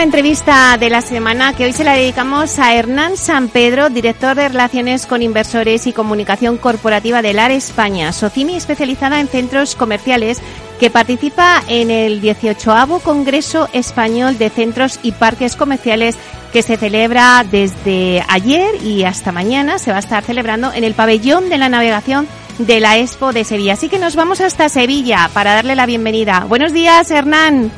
La entrevista de la semana que hoy se la dedicamos a Hernán San Pedro, director de Relaciones con Inversores y Comunicación Corporativa del AR España, Socimi especializada en centros comerciales que participa en el 18 Congreso Español de Centros y Parques Comerciales que se celebra desde ayer y hasta mañana. Se va a estar celebrando en el pabellón de la navegación de la Expo de Sevilla. Así que nos vamos hasta Sevilla para darle la bienvenida. Buenos días, Hernán.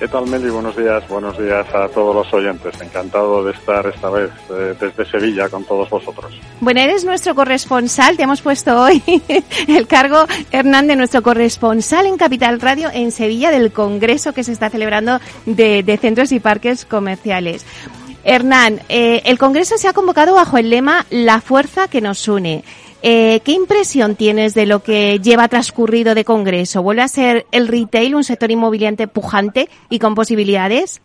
¿Qué tal, Meli? Buenos días, buenos días a todos los oyentes. Encantado de estar esta vez eh, desde Sevilla con todos vosotros. Bueno, eres nuestro corresponsal. Te hemos puesto hoy el cargo, Hernán, de nuestro corresponsal en Capital Radio en Sevilla del Congreso que se está celebrando de, centros y parques comerciales. Hernán, eh, el Congreso se ha convocado bajo el lema La fuerza que nos une. Eh, ¿Qué impresión tienes de lo que lleva transcurrido de Congreso? ¿Vuelve a ser el retail un sector inmobiliario pujante y con posibilidades?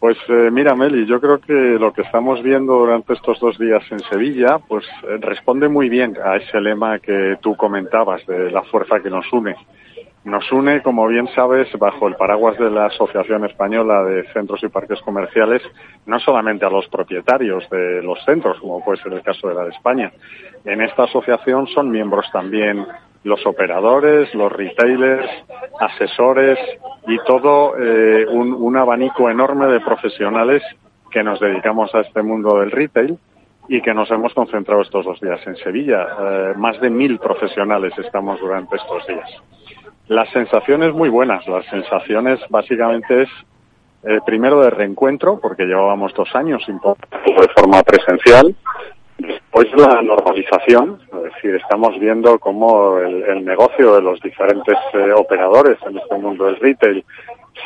Pues eh, mira, Meli, yo creo que lo que estamos viendo durante estos dos días en Sevilla, pues eh, responde muy bien a ese lema que tú comentabas de la fuerza que nos une. Nos une, como bien sabes, bajo el paraguas de la Asociación Española de Centros y Parques Comerciales, no solamente a los propietarios de los centros, como puede ser el caso de la de España. En esta asociación son miembros también los operadores, los retailers, asesores y todo eh, un, abanico enorme de profesionales que nos dedicamos a este mundo del retail y que nos hemos concentrado estos dos días en Sevilla. Eh, más de mil profesionales estamos durante estos días. Las sensaciones muy buenas. Las sensaciones básicamente es eh, primero de reencuentro, porque llevábamos dos años sin de forma presencial. Después la normalización, es decir, estamos viendo cómo el, negocio de los diferentes eh, operadores en este mundo del retail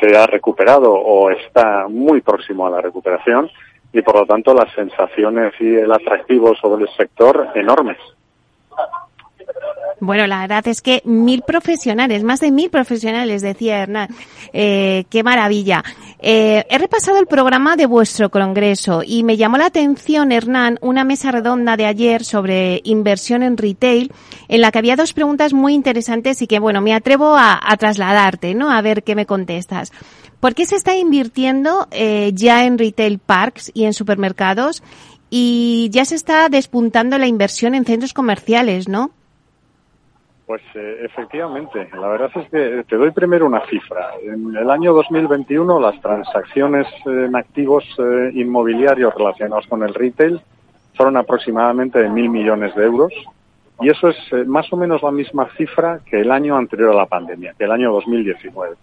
se ha recuperado o está muy próximo a la recuperación y por lo tanto las sensaciones y el atractivo sobre el sector enormes. Bueno, la verdad es que mil profesionales, más de mil profesionales, decía Hernán. Eh, qué maravilla. Eh, he repasado el programa de vuestro congreso y me llamó la atención, Hernán, una mesa redonda de ayer sobre inversión en retail, en la que había dos preguntas muy interesantes y que, bueno, me atrevo a, trasladarte, ¿no? A ver qué me contestas. ¿Por qué se está invirtiendo eh, ya en retail parks y en supermercados? Y ya se está despuntando la inversión en centros comerciales, ¿no? Pues eh, efectivamente, la verdad es que te doy primero una cifra. En el año 2021 las transacciones en activos eh, inmobiliarios relacionados con el retail fueron aproximadamente de mil millones de euros y eso es eh, más o menos la misma cifra que el año anterior a la pandemia, que el año 2019.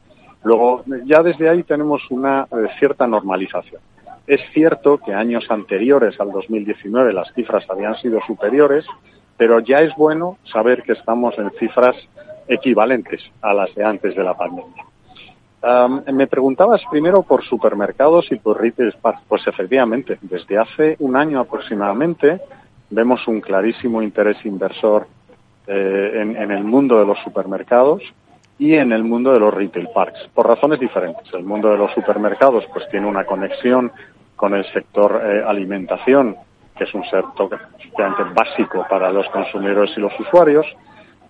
Luego, ya desde ahí tenemos una cierta normalización. Es cierto que años anteriores al 2019 las cifras habían sido superiores, pero ya es bueno saber que estamos en cifras equivalentes a las de antes de la pandemia. me preguntabas primero por supermercados y por retail Pues efectivamente, desde hace un año aproximadamente vemos un clarísimo interés inversor eh, en, en, el mundo de los supermercados y en el mundo de los retail parks, por razones diferentes. El mundo de los supermercados pues tiene una conexión con el sector eh, alimentación que es un sector básico para los consumidores y los usuarios.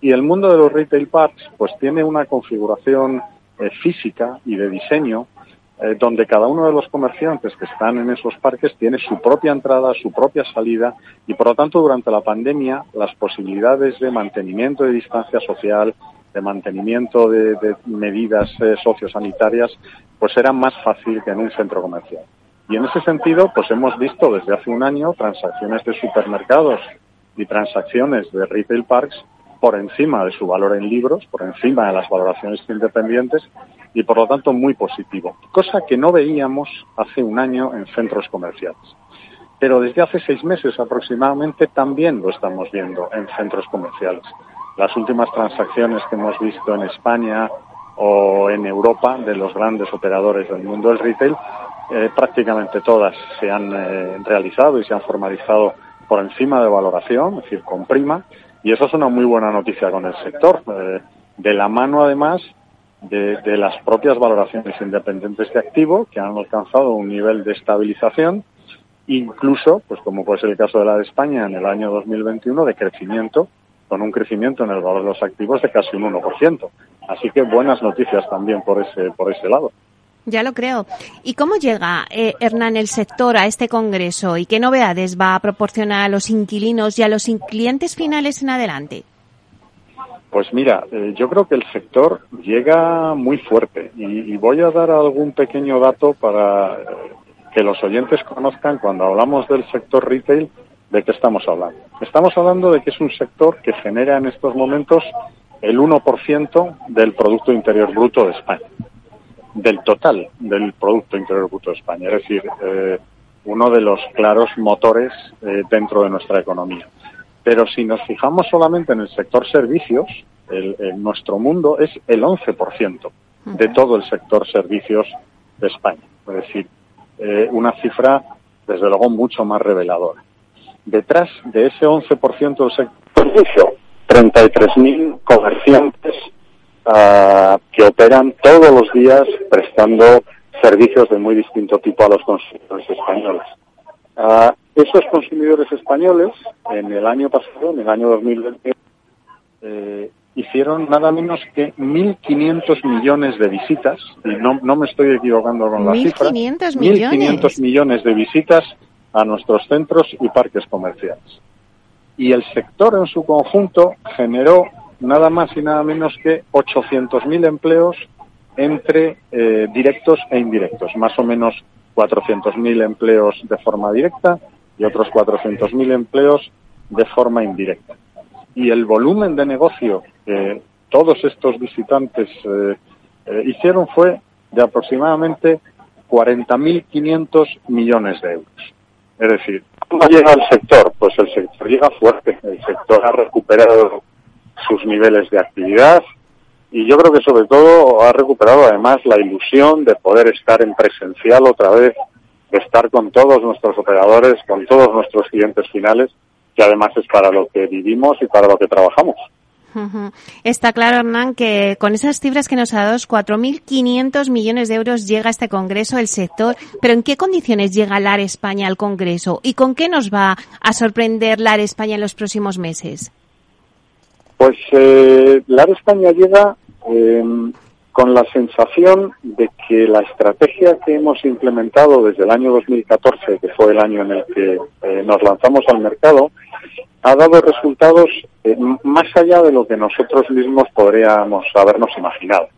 Y el mundo de los retail parks, pues tiene una configuración eh, física y de diseño eh, donde cada uno de los comerciantes que están en esos parques tiene su propia entrada, su propia salida y por lo tanto durante la pandemia las posibilidades de mantenimiento de distancia social, de mantenimiento de, medidas eh, sociosanitarias, pues eran más fácil que en un centro comercial. Y en ese sentido, pues hemos visto desde hace un año transacciones de supermercados y transacciones de retail parks por encima de su valor en libros, por encima de las valoraciones independientes, y por lo tanto muy positivo, cosa que no veíamos hace un año en centros comerciales. Pero desde hace seis meses aproximadamente también lo estamos viendo en centros comerciales. Las últimas transacciones que hemos visto en España o en Europa de los grandes operadores del mundo del retail, eh, prácticamente todas se han eh, realizado y se han formalizado por encima de valoración, es decir, con prima, y eso es una muy buena noticia con el sector, eh, de la mano además de, las propias valoraciones independientes de activo, que han alcanzado un nivel de estabilización, incluso, pues como puede ser el caso de la de España en el año 2021, de crecimiento, con un crecimiento en el valor de los activos de casi un 1%. Así que buenas noticias también por ese, por ese lado. Ya lo creo. ¿Y cómo llega, eh, Hernán, el sector a este congreso y qué novedades va a proporcionar a los inquilinos y a los clientes finales en adelante? Pues mira, eh, yo creo que el sector llega muy fuerte y, voy a dar algún pequeño dato para eh, que los oyentes conozcan cuando hablamos del sector retail de qué estamos hablando. Estamos hablando de que es un sector que genera en estos momentos el 1% del Producto Interior Bruto de España, del total del Producto Interior Bruto de España, es decir, eh, uno de los claros motores dentro de nuestra economía. Pero si nos fijamos solamente en el sector servicios, el, nuestro mundo es el 11% de todo el sector servicios de España. Es decir, eh, una cifra, desde luego, mucho más reveladora. Detrás de ese 11% del sector servicio, 33.000 comerciantes ah, que operan todos los días prestando servicios de muy distinto tipo a los consumidores españoles. Ah, esos consumidores españoles, en el año pasado, en el año 2020, eh, hicieron nada menos que 1.500 millones de visitas, y no, no me estoy equivocando con la cifra, 1.500 millones de visitas a nuestros centros y parques comerciales. Y el sector en su conjunto generó nada más y nada menos que 800.000 empleos entre eh, directos e indirectos, más o menos 400.000 empleos de forma directa y otros 400.000 empleos de forma indirecta. Y el volumen de negocio que todos estos visitantes eh, eh, hicieron fue de aproximadamente 40.500 millones de euros. Es decir, ¿cómo llega el sector? Pues el sector llega fuerte. El sector ha recuperado sus niveles de actividad y yo creo que sobre todo ha recuperado además la ilusión de poder estar en presencial otra vez estar con todos nuestros operadores, con todos nuestros clientes finales, que además es para lo que vivimos y para lo que trabajamos. Está claro, Hernán, que con esas cifras que nos ha dado, 4.500 millones de euros llega a este Congreso el sector. Pero ¿en qué condiciones llega LAR España al Congreso? ¿Y con qué nos va a sorprender LAR España en los próximos meses? Pues eh, LAR España llega eh, con la sensación de que la estrategia que hemos implementado desde el año 2014, que fue el año en el que eh, nos lanzamos al mercado, ha dado resultados eh, más allá de lo que nosotros mismos podríamos habernos imaginado.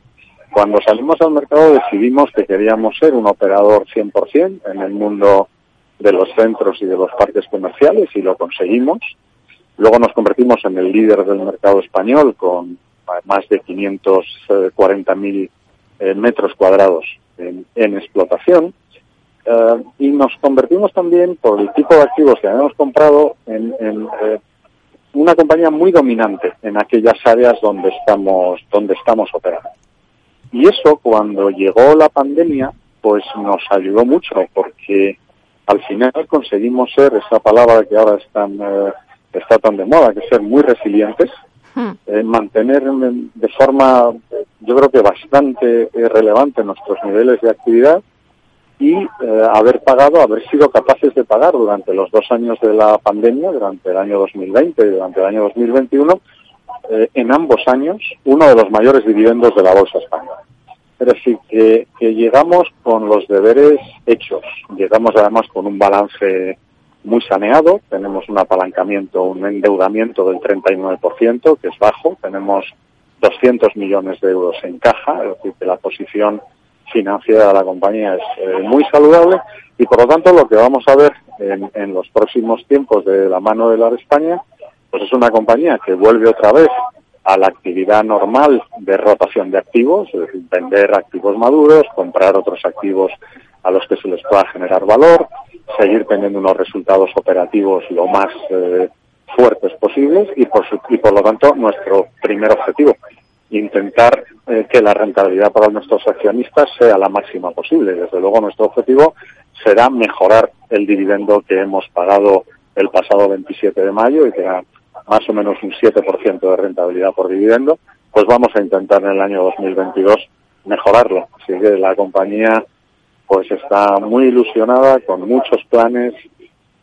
Cuando salimos al mercado decidimos que queríamos ser un operador 100% en el mundo de los centros y de los parques comerciales y lo conseguimos. Luego nos convertimos en el líder del mercado español con más de 540.000 eh, metros cuadrados en, explotación. Eh, y nos convertimos también, por el tipo de activos que habíamos comprado, en, eh, una compañía muy dominante en aquellas áreas donde estamos, donde estamos operando. Y eso, cuando llegó la pandemia, pues nos ayudó mucho, porque al final conseguimos ser esa palabra que ahora están, está tan de moda, que es ser muy resilientes, eh, mantener de forma, yo creo que bastante eh, relevante nuestros niveles de actividad y eh, haber pagado, haber sido capaces de pagar durante los dos años de la pandemia, durante el año 2020 y durante el año 2021, en ambos años, uno de los mayores dividendos de la Bolsa Española. Es decir, que, que llegamos con los deberes hechos, llegamos además con un balance muy saneado, tenemos un apalancamiento, un endeudamiento del 39%, que es bajo, tenemos 200 millones de euros en caja, es decir, que la posición financiera de la compañía es eh, muy saludable. Y por lo tanto lo que vamos a ver en, los próximos tiempos de la mano de la España, pues es una compañía que vuelve otra vez a la actividad normal de rotación de activos, es decir, vender activos maduros, comprar otros activos a los que se les pueda generar valor, seguir teniendo unos resultados operativos lo más eh, fuertes posibles y por, y por lo tanto nuestro primer objetivo, intentar eh, que la rentabilidad para nuestros accionistas sea la máxima posible. Desde luego nuestro objetivo será mejorar el dividendo que hemos pagado el pasado 27 de mayo y que era más o menos un 7% de rentabilidad por dividendo, pues vamos a intentar en el año 2022 mejorarlo. Así que la compañía pues está muy ilusionada con muchos planes,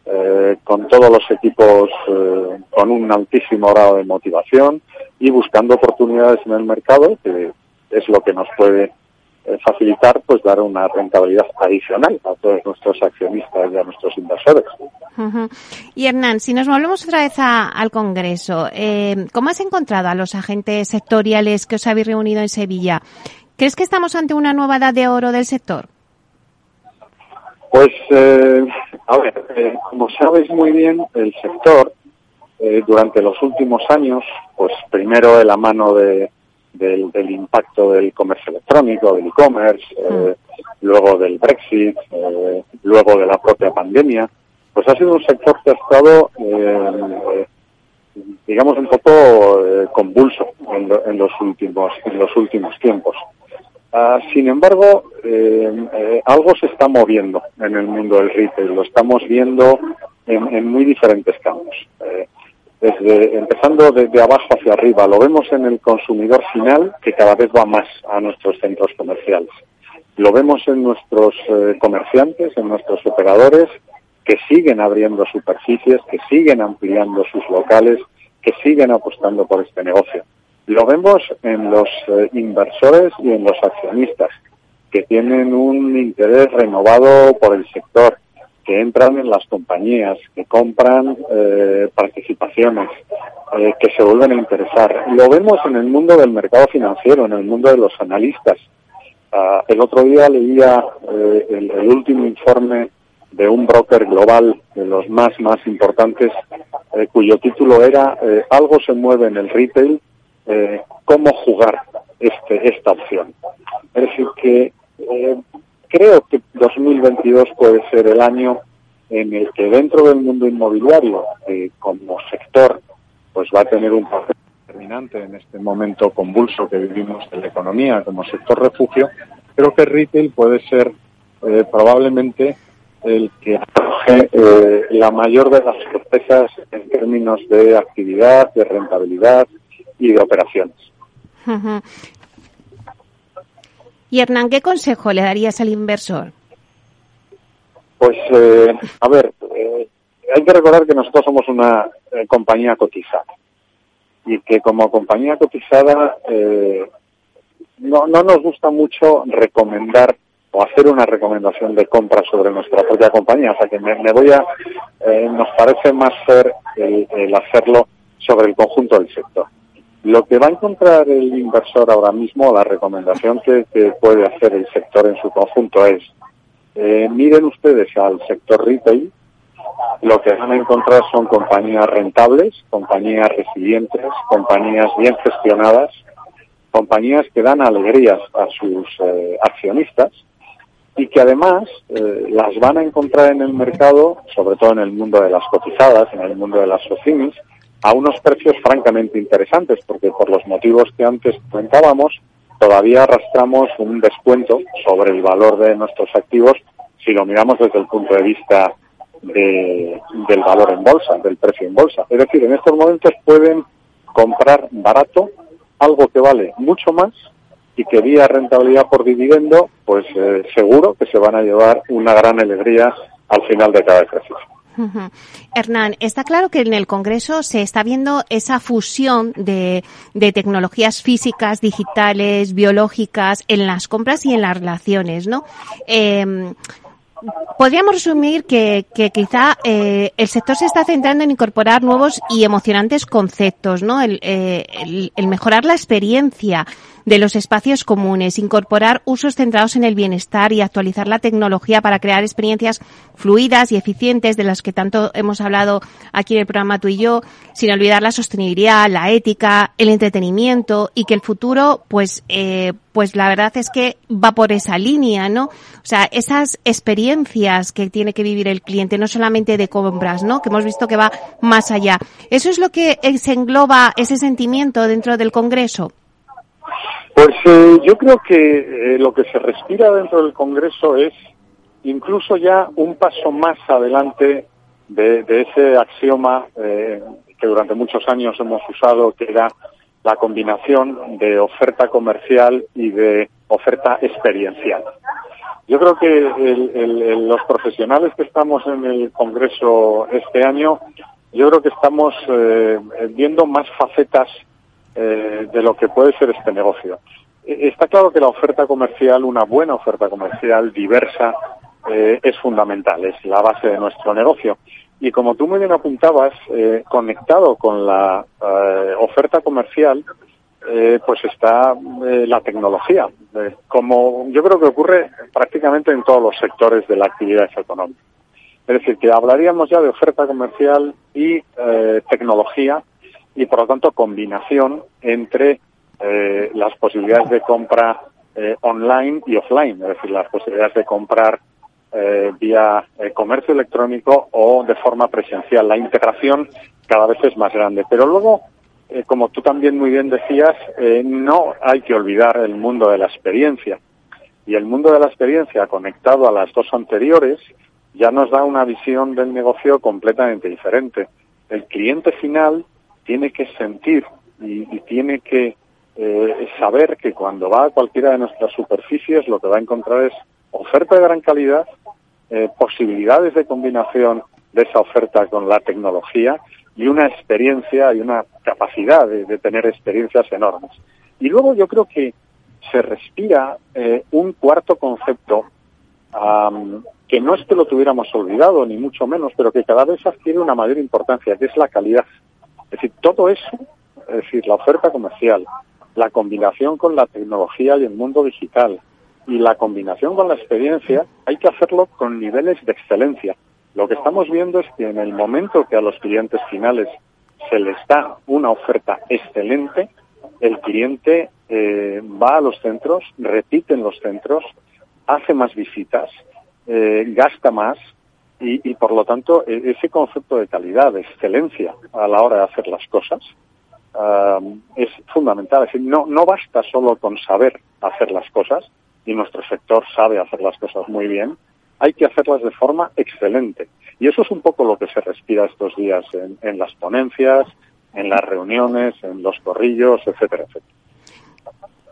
eh, con todos los equipos eh, con un altísimo grado de motivación y buscando oportunidades en el mercado, que es lo que nos puede eh, facilitar pues dar una rentabilidad adicional a todos nuestros accionistas y a nuestros inversores. Y Hernán, si nos volvemos otra vez al Congreso, eh, ¿cómo has encontrado a los agentes sectoriales que os habéis reunido en Sevilla? ¿Crees que estamos ante una nueva edad de oro del sector? Pues, eh, a ver, eh, como sabes muy bien, el sector eh, durante los últimos años, pues primero de la mano de, del, del impacto del comercio electrónico, del e-commerce, eh, mm. luego del Brexit, eh, luego de la propia pandemia, pues ha sido un sector que ha estado, eh, digamos, un poco convulso en, en, los últimos en los últimos tiempos. Uh, sin embargo, algo se está moviendo en el mundo del retail. Lo estamos viendo en, muy diferentes campos desde empezando desde abajo hacia arriba. Lo vemos en el consumidor final que cada vez va más a nuestros centros comerciales. Lo vemos en nuestros eh, comerciantes, en nuestros operadores que siguen abriendo superficies, que siguen ampliando sus locales, que siguen apostando por este negocio. Lo vemos en los eh, inversores y en los accionistas que tienen un interés renovado por el sector, que entran en las compañías, que compran eh, participaciones, eh, que se vuelven a interesar. Lo vemos en el mundo del mercado financiero, en el mundo de los analistas. Uh, el otro día leía eh, el, el, último informe de un broker global, de los más, más importantes, cuyo título era Algo se mueve en el retail, eh, ¿cómo jugar este, esta opción? Es decir, que creo que 2022 puede ser el año en el que dentro del mundo inmobiliario, eh, como sector, pues va a tener un papel determinante en este momento convulso que vivimos de la economía como sector refugio, creo que retail puede ser eh, probablemente el que acoge eh, la mayor de las sorpresas en términos de actividad, de rentabilidad y de operaciones. Uh -huh. Y Hernán, ¿qué consejo le darías al inversor? Pues, eh, a ver, eh, hay que recordar que nosotros somos una eh, compañía cotizada y que como compañía cotizada eh, no, no nos gusta mucho recomendar o hacer una recomendación de compra sobre nuestra propia compañía. O sea que me, me voy a, nos parece más ser el, el hacerlo sobre el conjunto del sector. Lo que va a encontrar el inversor ahora mismo, la recomendación que, puede hacer el sector en su conjunto es, eh, miren ustedes al sector retail, lo que van a encontrar son compañías rentables, compañías resilientes, compañías bien gestionadas, compañías que dan alegrías a sus eh, accionistas y que además eh, las van a encontrar en el mercado, sobre todo en el mundo de las cotizadas, en el mundo de las socinis, a unos precios francamente interesantes, porque por los motivos que antes comentábamos, todavía arrastramos un descuento sobre el valor de nuestros activos si lo miramos desde el punto de vista de, del valor en bolsa, del precio en bolsa. Es decir, en estos momentos pueden comprar barato algo que vale mucho más y que vía rentabilidad por dividendo, pues eh, seguro que se van a llevar una gran alegría al final de cada ejercicio. Hernán, está claro que en el Congreso se está viendo esa fusión de, tecnologías físicas, digitales, biológicas en las compras y en las relaciones, ¿no? Eh, podríamos resumir que, quizá eh, el sector se está centrando en incorporar nuevos y emocionantes conceptos, ¿no? El, eh, mejorar la experiencia de los espacios comunes, incorporar usos centrados en el bienestar y actualizar la tecnología para crear experiencias fluidas y eficientes de las que tanto hemos hablado aquí en el programa tú y yo, sin olvidar la sostenibilidad, la ética, el entretenimiento y que el futuro, pues, eh, pues la verdad es que va por esa línea, ¿no? O sea, esas experiencias que tiene que vivir el cliente, no solamente de compras, ¿no? Que hemos visto que va más allá. ¿Eso es lo que se engloba ese sentimiento dentro del Congreso? Pues eh, yo creo que eh, lo que se respira dentro del Congreso es incluso ya un paso más adelante de, ese axioma eh, que durante muchos años hemos usado, que era la combinación de oferta comercial y de oferta experiencial. Yo creo que los profesionales que estamos en el Congreso este año, yo creo que estamos viendo más facetas eh, de lo que puede ser este negocio. E, está claro que la oferta comercial, una buena oferta comercial diversa, eh, es fundamental, es la base de nuestro negocio. Y como tú muy bien apuntabas, eh, conectado con la eh, oferta comercial, eh, pues está la tecnología, como yo creo que ocurre prácticamente en todos los sectores de la actividad económica. Es decir, que hablaríamos ya de oferta comercial y tecnología y por lo tanto combinación entre las posibilidades de compra online y offline, es decir, las posibilidades de comprar eh, vía eh, comercio electrónico o de forma presencial. La integración cada vez es más grande. Pero luego, eh, como tú también muy bien decías, no hay que olvidar el mundo de la experiencia. Y el mundo de la experiencia conectado a las dos anteriores ya nos da una visión del negocio completamente diferente. El cliente final tiene que sentir y, tiene que saber que cuando va a cualquiera de nuestras superficies lo que va a encontrar es oferta de gran calidad, eh, posibilidades de combinación de esa oferta con la tecnología y una experiencia y una capacidad de, tener experiencias enormes. Y luego yo creo que se respira eh, un cuarto concepto que no es que lo tuviéramos olvidado, ni mucho menos, pero que cada vez adquiere una mayor importancia, que es la calidad. Es decir, todo eso, es decir, la oferta comercial, la combinación con la tecnología y el mundo digital, y la combinación con la experiencia hay que hacerlo con niveles de excelencia. Lo que estamos viendo es que en el momento que a los clientes finales se les da una oferta excelente, el cliente eh, va a los centros, repite en los centros, hace más visitas, eh, gasta más y, y, por lo tanto e, ese concepto de calidad, de excelencia a la hora de hacer las cosas ah, es fundamental. Es decir, no, no basta solo con saber hacer las cosas, y nuestro sector sabe hacer las cosas muy bien, hay que hacerlas de forma excelente. Y eso es un poco lo que se respira estos días en, las ponencias, en las reuniones, en los corrillos, etcétera, etcétera.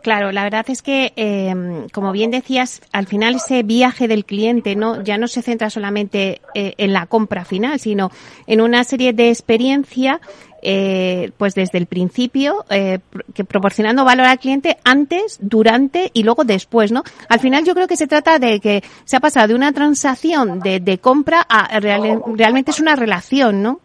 Claro, la verdad es que, eh, como bien decías, al final ese viaje del cliente no ya no se centra solamente eh, en la compra final, sino en una serie de experiencia eh, pues desde el principio, eh, que proporcionando valor al cliente antes, durante y luego después, ¿no? Al final yo creo que se trata de que se ha pasado de una transacción de, de compra a realmente es una relación, ¿no?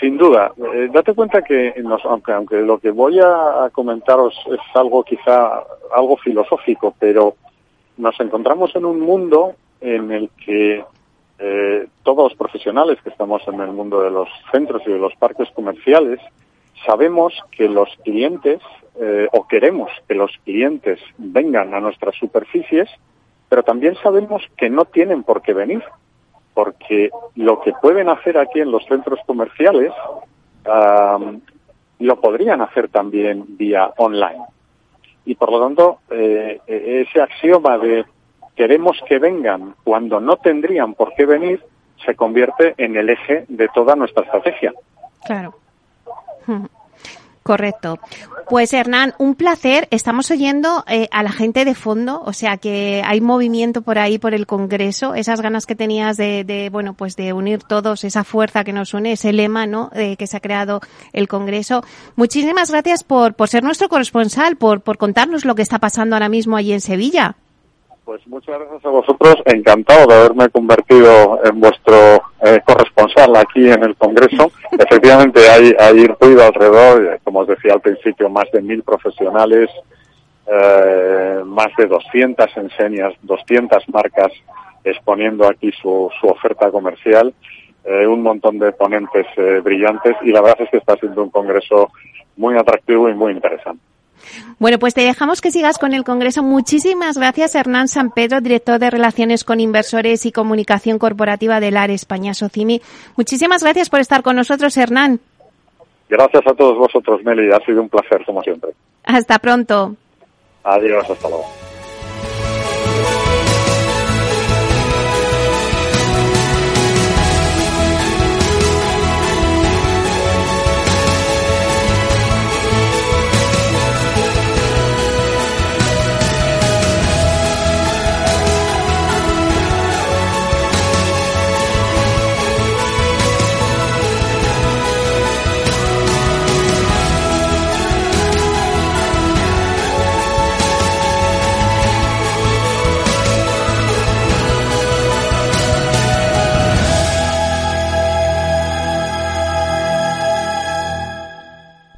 Sin duda. Eh, date cuenta que, aunque, aunque lo que voy a, comentaros es algo quizá algo filosófico, pero nos encontramos en un mundo en el que eh, todos los profesionales que estamos en el mundo de los centros y de los parques comerciales sabemos que los clientes eh, o queremos que los clientes vengan a nuestras superficies, pero también sabemos que no tienen por qué venir, porque lo que pueden hacer aquí en los centros comerciales lo podrían hacer también vía online. Y por lo tanto, eh, ese axioma de queremos que vengan cuando no tendrían por qué venir, se convierte en el eje de toda nuestra estrategia. Claro. Correcto. Pues Hernán, un placer. Estamos oyendo eh, a la gente de fondo, o sea que hay movimiento por ahí por el Congreso, esas ganas que tenías de, bueno, pues de unir todos, esa fuerza que nos une, ese lema, ¿no? Eh, que se ha creado el Congreso. Muchísimas gracias por, por ser nuestro corresponsal, por, por contarnos lo que está pasando ahora mismo allí en Sevilla. Pues muchas gracias a vosotros. Encantado de haberme convertido en vuestro eh, corresponsal aquí en el Congreso. Efectivamente, hay, hay ruido alrededor, eh, como os decía al principio, más de mil profesionales, eh, más de 200 enseñas, 200 marcas exponiendo aquí su, su oferta comercial, un montón de ponentes brillantes y la verdad es que está siendo un congreso muy atractivo y muy interesante. Bueno, pues te dejamos que sigas con el Congreso. Muchísimas gracias, Hernán San Pedro, director de Relaciones con Inversores y Comunicación Corporativa del AR España Socimi. Muchísimas gracias por estar con nosotros, Hernán. Gracias a todos vosotros, Meli. Ha sido un placer, como siempre. Hasta pronto. Adiós, hasta luego.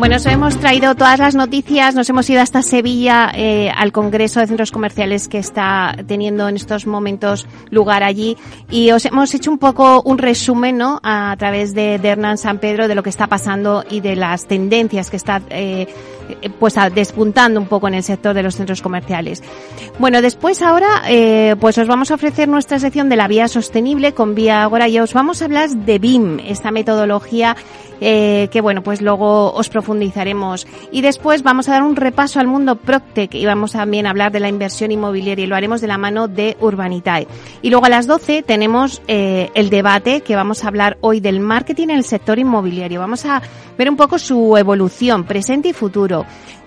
Bueno, os hemos traído todas las noticias, nos hemos ido hasta Sevilla eh, al Congreso de Centros Comerciales que está teniendo en estos momentos lugar allí y os hemos hecho un poco un resumen ¿no? a, través de, Hernán San Pedro de lo que está pasando y de las tendencias que está eh, pues despuntando un poco en el sector de los centros comerciales. Bueno, después ahora eh, pues os vamos a ofrecer nuestra sección de la vía sostenible con Vía Agora y os vamos a hablar de BIM, esta metodología eh, que bueno, pues luego os profundizaremos. Y después vamos a dar un repaso al mundo Proctec y vamos también a hablar de la inversión inmobiliaria y lo haremos de la mano de Urbanitae. Y luego a las 12 tenemos eh, el debate que vamos a hablar hoy del marketing en el sector inmobiliario. Vamos a ver un poco su evolución, presente y futuro.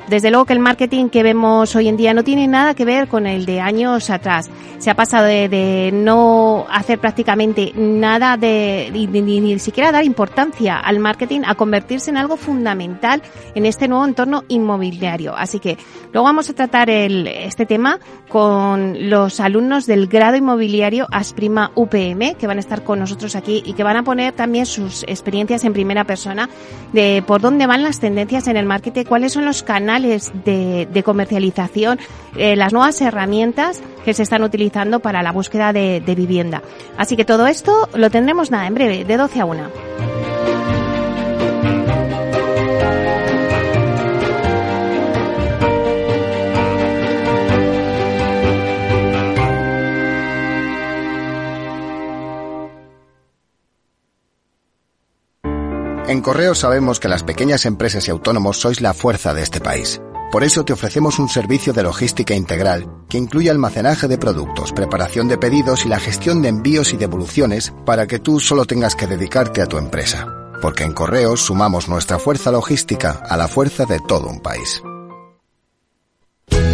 Desde luego que el marketing que vemos hoy en día no tiene nada que ver con el de años atrás. Se ha pasado de, no hacer prácticamente nada de ni, siquiera dar importancia al marketing a convertirse en algo fundamental en este nuevo entorno inmobiliario. Así que luego vamos a tratar el, este tema con los alumnos del grado inmobiliario Asprima UPM que van a estar con nosotros aquí y que van a poner también sus experiencias en primera persona de por dónde van las tendencias en el marketing, cuáles son los canales de, comercialización, eh, las nuevas herramientas que se están utilizando para la búsqueda de, de vivienda. Así que todo esto lo tendremos nada en breve, de 12 a 1. En Correo sabemos que las pequeñas empresas y autónomos sois la fuerza de este país. Por eso te ofrecemos un servicio de logística integral que incluye almacenaje de productos, preparación de pedidos y la gestión de envíos y devoluciones para que tú solo tengas que dedicarte a tu empresa. Porque en Correos sumamos nuestra fuerza logística a la fuerza de todo un país.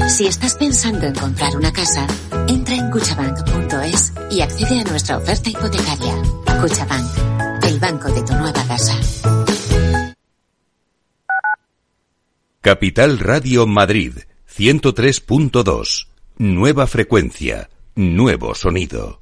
Si estás pensando en comprar una casa, entra en cuchabank.es y accede a nuestra oferta hipotecaria. Cuchabank banco de tu nueva casa. Capital Radio Madrid, 103.2. Nueva frecuencia, nuevo sonido.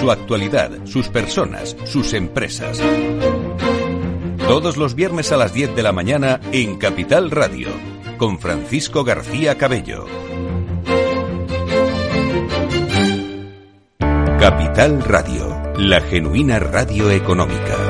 su actualidad, sus personas, sus empresas. Todos los viernes a las 10 de la mañana en Capital Radio, con Francisco García Cabello. Capital Radio, la genuina radio económica.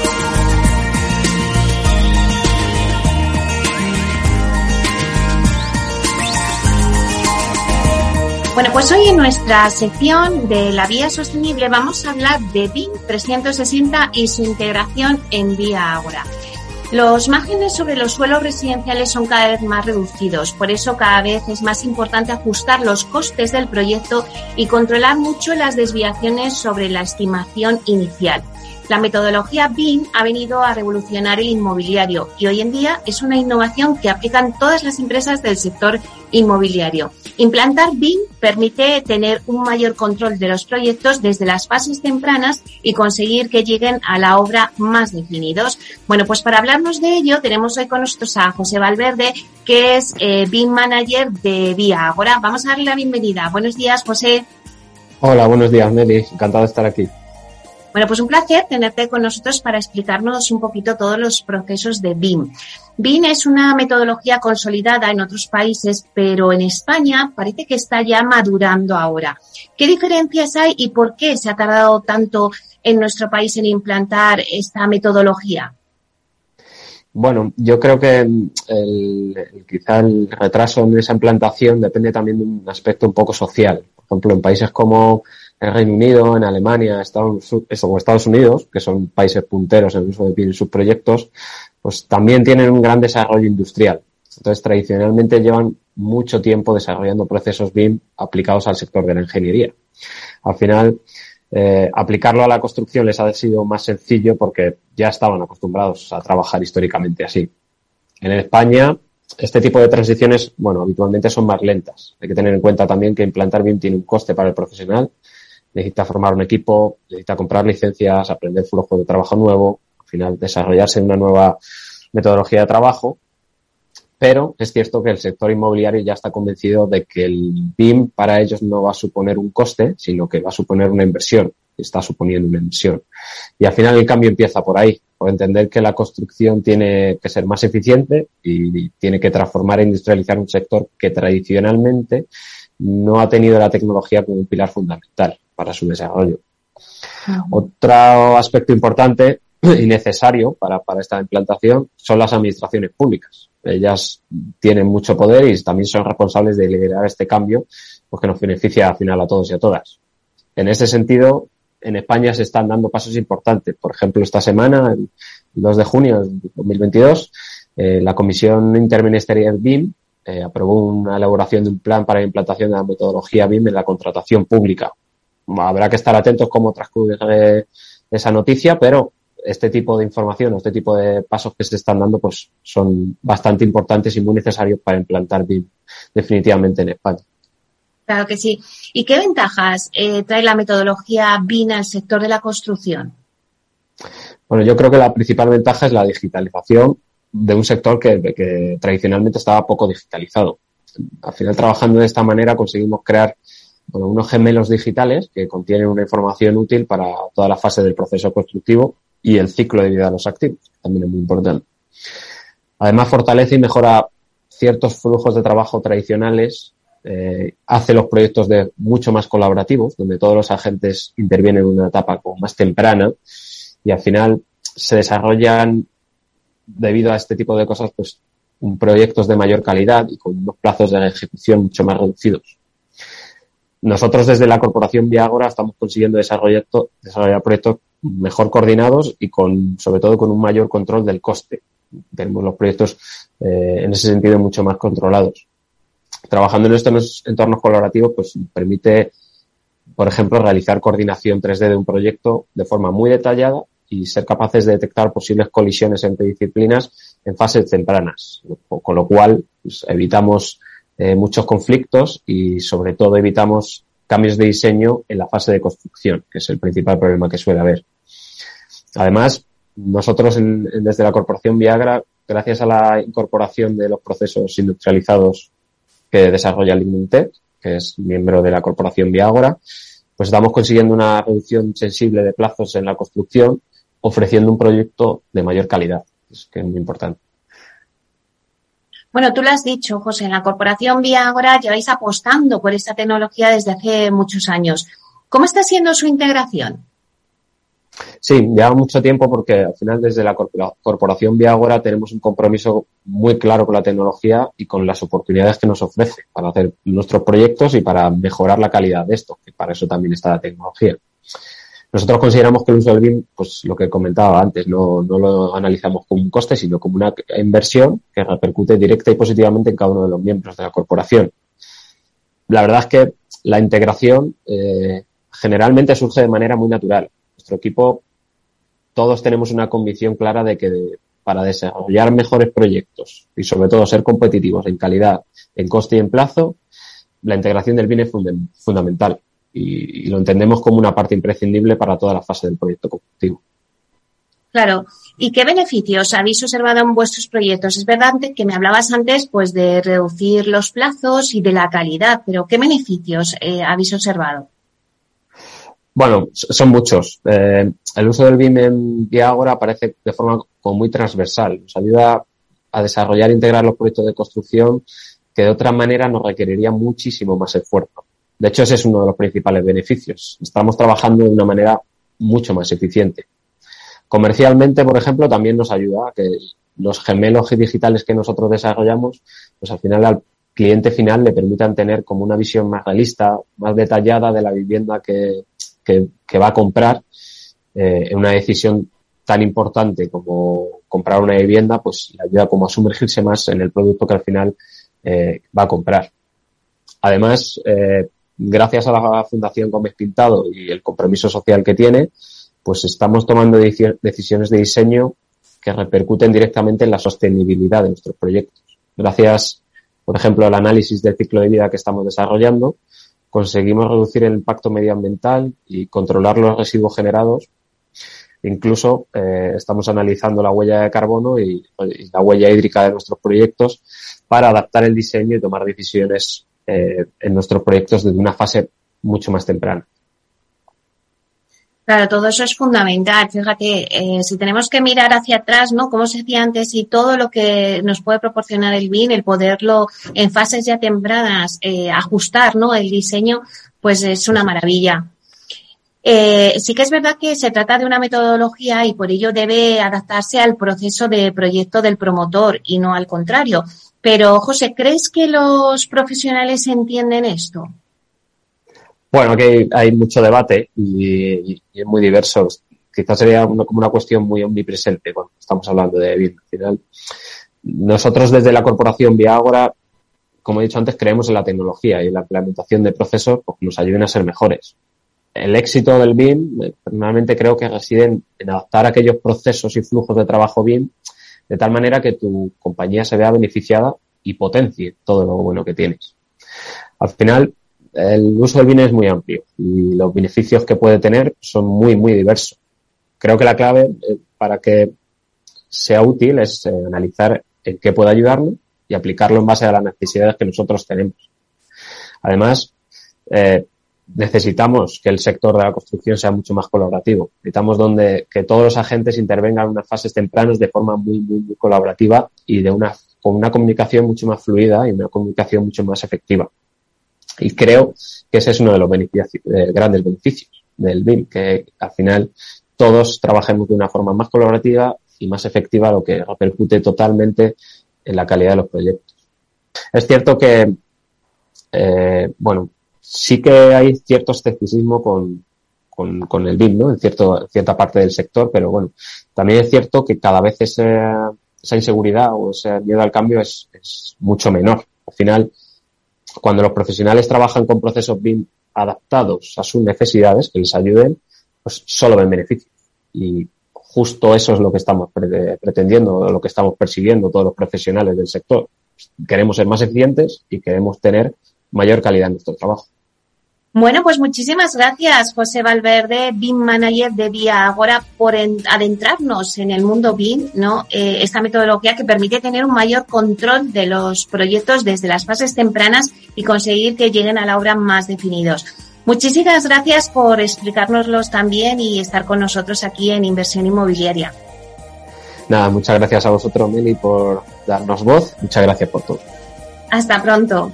Bueno, pues hoy en nuestra sección de la vía sostenible vamos a hablar de BIM 360 y su integración en Vía Ágora. Los márgenes sobre los suelos residenciales son cada vez más reducidos, por eso cada vez es más importante ajustar los costes del proyecto y controlar mucho las desviaciones sobre la estimación inicial. La metodología BIM ha venido a revolucionar el inmobiliario y hoy en día es una innovación que aplican todas las empresas del sector inmobiliario. Implantar BIM permite tener un mayor control de los proyectos desde las fases tempranas y conseguir que lleguen a la obra más definidos. Bueno, pues para hablarnos de ello tenemos hoy con nosotros a José Valverde, que es eh, BIM Manager de Vía Ahora Vamos a darle la bienvenida. Buenos días, José. Hola, buenos días, Meli. Encantado de estar aquí. Bueno, pues un placer tenerte con nosotros para explicarnos un poquito todos los procesos de BIM. BIM es una metodología consolidada en otros países, pero en España parece que está ya madurando ahora. ¿Qué diferencias hay y por qué se ha tardado tanto en nuestro país en implantar esta metodología? Bueno, yo creo que el, quizá el retraso en esa implantación depende también de un aspecto un poco social. Por ejemplo, en países como el Reino Unido, en Alemania, Estados, Estados Unidos, que son países punteros en el uso de PIN en sus proyectos, pues también tienen un gran desarrollo industrial. Entonces, tradicionalmente llevan mucho tiempo desarrollando procesos BIM aplicados al sector de la ingeniería. Al final, eh, aplicarlo a la construcción les ha sido más sencillo porque ya estaban acostumbrados a trabajar históricamente así. En España, este tipo de transiciones, bueno, habitualmente son más lentas. Hay que tener en cuenta también que implantar BIM tiene un coste para el profesional necesita formar un equipo, necesita comprar licencias, aprender flujo de trabajo nuevo, al final desarrollarse en una nueva metodología de trabajo. Pero es cierto que el sector inmobiliario ya está convencido de que el BIM para ellos no va a suponer un coste, sino que va a suponer una inversión. Está suponiendo una inversión. Y al final el cambio empieza por ahí, por entender que la construcción tiene que ser más eficiente y tiene que transformar e industrializar un sector que tradicionalmente no ha tenido la tecnología como un pilar fundamental para su desarrollo. Otro aspecto importante y necesario para, esta implantación son las administraciones públicas. Ellas tienen mucho poder y también son responsables de liderar este cambio, porque nos beneficia al final a todos y a todas. En ese sentido, en España se están dando pasos importantes. Por ejemplo, esta semana, el 2 de junio de 2022, eh, la Comisión Interministerial BIM eh, aprobó una elaboración de un plan para la implantación de la metodología BIM en la contratación pública, habrá que estar atentos cómo transcurre esa noticia, pero este tipo de información o este tipo de pasos que se están dando pues son bastante importantes y muy necesarios para implantar BIM definitivamente en España. Claro que sí. ¿Y qué ventajas eh, trae la metodología BIM al sector de la construcción? Bueno, yo creo que la principal ventaja es la digitalización de un sector que, que tradicionalmente estaba poco digitalizado. Al final, trabajando de esta manera, conseguimos crear bueno, unos gemelos digitales que contienen una información útil para toda la fase del proceso constructivo y el ciclo de vida de los activos, también es muy importante. Además, fortalece y mejora ciertos flujos de trabajo tradicionales, eh, hace los proyectos de mucho más colaborativos, donde todos los agentes intervienen en una etapa como más temprana y al final se desarrollan debido a este tipo de cosas, pues, proyectos de mayor calidad y con unos plazos de ejecución mucho más reducidos. Nosotros desde la Corporación Viagora estamos consiguiendo desarrollar, proyectos mejor coordinados y con, sobre todo con un mayor control del coste. Tenemos los proyectos eh, en ese sentido mucho más controlados. Trabajando en estos entornos colaborativos, pues permite, por ejemplo, realizar coordinación 3D de un proyecto de forma muy detallada y ser capaces de detectar posibles colisiones entre disciplinas en fases tempranas, con lo cual pues, evitamos eh, muchos conflictos y sobre todo evitamos cambios de diseño en la fase de construcción, que es el principal problema que suele haber. Además, nosotros desde la Corporación Viagra, gracias a la incorporación de los procesos industrializados que desarrolla Lignintet, que es miembro de la Corporación Viagora, pues estamos consiguiendo una reducción sensible de plazos en la construcción, ofreciendo un proyecto de mayor calidad, que es muy importante. Bueno, tú lo has dicho, José, en la corporación Viagora lleváis apostando por esta tecnología desde hace muchos años. ¿Cómo está siendo su integración? Sí, lleva mucho tiempo porque al final desde la corporación Viagora tenemos un compromiso muy claro con la tecnología y con las oportunidades que nos ofrece para hacer nuestros proyectos y para mejorar la calidad de esto, que para eso también está la tecnología. Nosotros consideramos que el uso del BIM, pues lo que comentaba antes, no, no lo analizamos como un coste, sino como una inversión que repercute directa y positivamente en cada uno de los miembros de la corporación. La verdad es que la integración eh, generalmente surge de manera muy natural. Nuestro equipo, todos tenemos una convicción clara de que para desarrollar mejores proyectos y sobre todo ser competitivos en calidad, en coste y en plazo, la integración del BIM es fundamental y, lo entendemos como una parte imprescindible para toda la fase del proyecto constructivo. Claro. ¿Y qué beneficios habéis observado en vuestros proyectos? Es verdad que me hablabas antes pues de reducir los plazos y de la calidad, pero ¿qué beneficios eh, habéis observado? Bueno, son muchos. Eh, el uso del BIM en Diagora aparece de forma como muy transversal. Nos ayuda a desarrollar e integrar los proyectos de construcción que de otra manera nos requeriría muchísimo más esfuerzo. De hecho, ese es uno de los principales beneficios. Estamos trabajando de una manera mucho más eficiente. Comercialmente, por ejemplo, también nos ayuda a que los gemelos digitales que nosotros desarrollamos, pues al final al cliente final le permitan tener como una visión más realista, más detallada de la vivienda que, va a comprar eh, en una decisión tan importante como comprar una vivienda, pues le ayuda como a sumergirse más en el producto que al final eh, va a comprar. Además, eh, gracias a la Fundación Gómez Pintado y el compromiso social que tiene, pues estamos tomando decisiones de diseño que repercuten directamente en la sostenibilidad de nuestros proyectos. Gracias, por ejemplo, al análisis del ciclo de vida que estamos desarrollando, conseguimos reducir el impacto medioambiental y controlar los residuos generados. Incluso eh, estamos analizando la huella de carbono y, la huella hídrica de nuestros proyectos para adaptar el diseño y tomar decisiones eh, en nuestros proyectos desde una fase mucho más temprana. Claro, todo eso es fundamental. Fíjate, eh, si tenemos que mirar hacia atrás, ¿no? Como se decía antes, y todo lo que nos puede proporcionar el BIM, el poderlo en fases ya tempranas eh, ajustar, ¿no? El diseño, pues es una maravilla. sí que es verdad que se trata de una metodología y por ello debe adaptarse al proceso de proyecto del promotor y no al contrario. Pero, José, ¿crees que los profesionales entienden esto? Bueno, aquí hay mucho debate y, es muy diverso. Quizás sería como una cuestión muy omnipresente cuando estamos hablando de BIM. Al final, nosotros desde la corporación Viagora, como he dicho antes, creemos en la tecnología y en la implementación de procesos pues, que nos ayuden a ser mejores. El éxito del BIM, personalmente creo que reside en adaptar aquellos procesos y flujos de trabajo BIM de tal manera que tu compañía se vea beneficiada y potencie todo lo bueno que tienes. Al final, el uso del BIM es muy amplio y los beneficios que puede tener son muy, muy diversos. Creo que la clave eh, para que sea útil es eh, analizar en qué puede ayudarnos y aplicarlo en base a las necesidades que nosotros tenemos. Además, eh, necesitamos que el sector de la construcción sea mucho más colaborativo. Necesitamos donde que todos los agentes intervengan en unas fases tempranas de forma muy, muy, colaborativa y de una, con una comunicación mucho más fluida y una comunicación mucho más efectiva. Y creo que ese es uno de los eh, grandes beneficios del BIM, que al final todos trabajemos de una forma más colaborativa y más efectiva, lo que repercute totalmente en la calidad de los proyectos. Es cierto que, eh, bueno, sí que hay cierto escepticismo con, con, el BIM, ¿no? En cierto, cierta parte del sector, pero bueno, también es cierto que cada vez esa, esa inseguridad o ese miedo al cambio es, es mucho menor. Al final, cuando los profesionales trabajan con procesos BIM adaptados a sus necesidades, que les ayuden, pues solo ven beneficios. Y justo eso es lo que estamos pretendiendo, lo que estamos persiguiendo todos los profesionales del sector. Queremos ser más eficientes y queremos tener mayor calidad en nuestro trabajo. Bueno, pues muchísimas gracias, José Valverde, BIM Manager de Vía Agora, por adentrarnos en el mundo BIM, ¿no? Eh, esta metodología que permite tener un mayor control de los proyectos desde las fases tempranas y conseguir que lleguen a la obra más definidos. Muchísimas gracias por explicárnoslos también y estar con nosotros aquí en Inversión Inmobiliaria. Nada, muchas gracias a vosotros, Meli, por darnos voz. Muchas gracias por todo. Hasta pronto.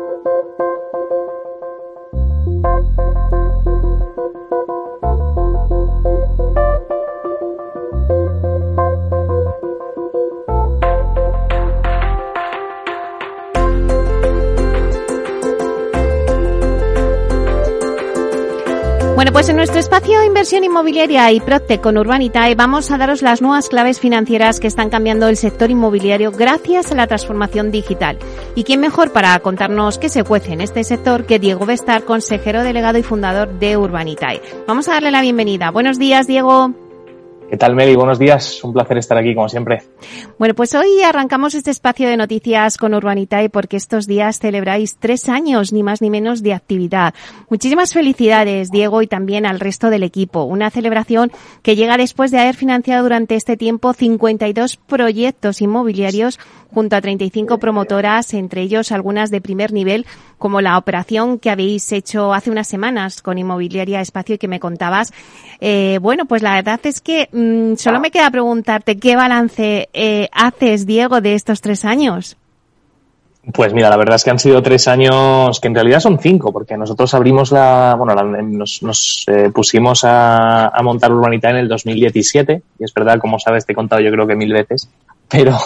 Bueno, pues en nuestro espacio Inversión Inmobiliaria y Procte con Urbanitae vamos a daros las nuevas claves financieras que están cambiando el sector inmobiliario gracias a la transformación digital. ¿Y quién mejor para contarnos qué se cuece en este sector que Diego Bestar, consejero delegado y fundador de Urbanitae? Vamos a darle la bienvenida. Buenos días, Diego. ¿Qué tal, Meli? Buenos días. Un placer estar aquí, como siempre. Bueno, pues hoy arrancamos este espacio de noticias con Urbanitae porque estos días celebráis tres años, ni más ni menos, de actividad. Muchísimas felicidades, Diego, y también al resto del equipo. Una celebración que llega después de haber financiado durante este tiempo 52 proyectos inmobiliarios junto a 35 promotoras, entre ellos algunas de primer nivel, como la operación que habéis hecho hace unas semanas con Inmobiliaria Espacio y que me contabas. Eh, bueno, pues la verdad es que mm, solo me queda preguntarte qué balance eh, haces, Diego, de estos tres años. Pues mira, la verdad es que han sido tres años, que en realidad son cinco, porque nosotros abrimos la, bueno, la, nos, nos eh, pusimos a, a, montar Urbanita en el 2017, y es verdad, como sabes, te he contado yo creo que mil veces, pero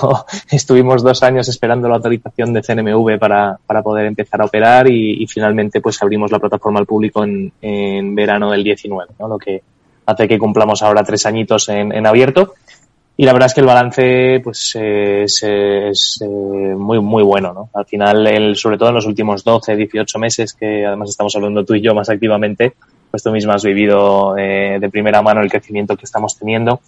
estuvimos dos años esperando la autorización de CNMV para, para poder empezar a operar y, y, finalmente pues abrimos la plataforma al público en, en verano del 19, ¿no? lo que hace que cumplamos ahora tres añitos en, en abierto. Y la verdad es que el balance pues es, es eh, muy muy bueno, ¿no? Al final, el, sobre todo en los últimos 12, 18 meses, que además estamos hablando tú y yo más activamente, pues tú misma has vivido eh, de primera mano el crecimiento que estamos teniendo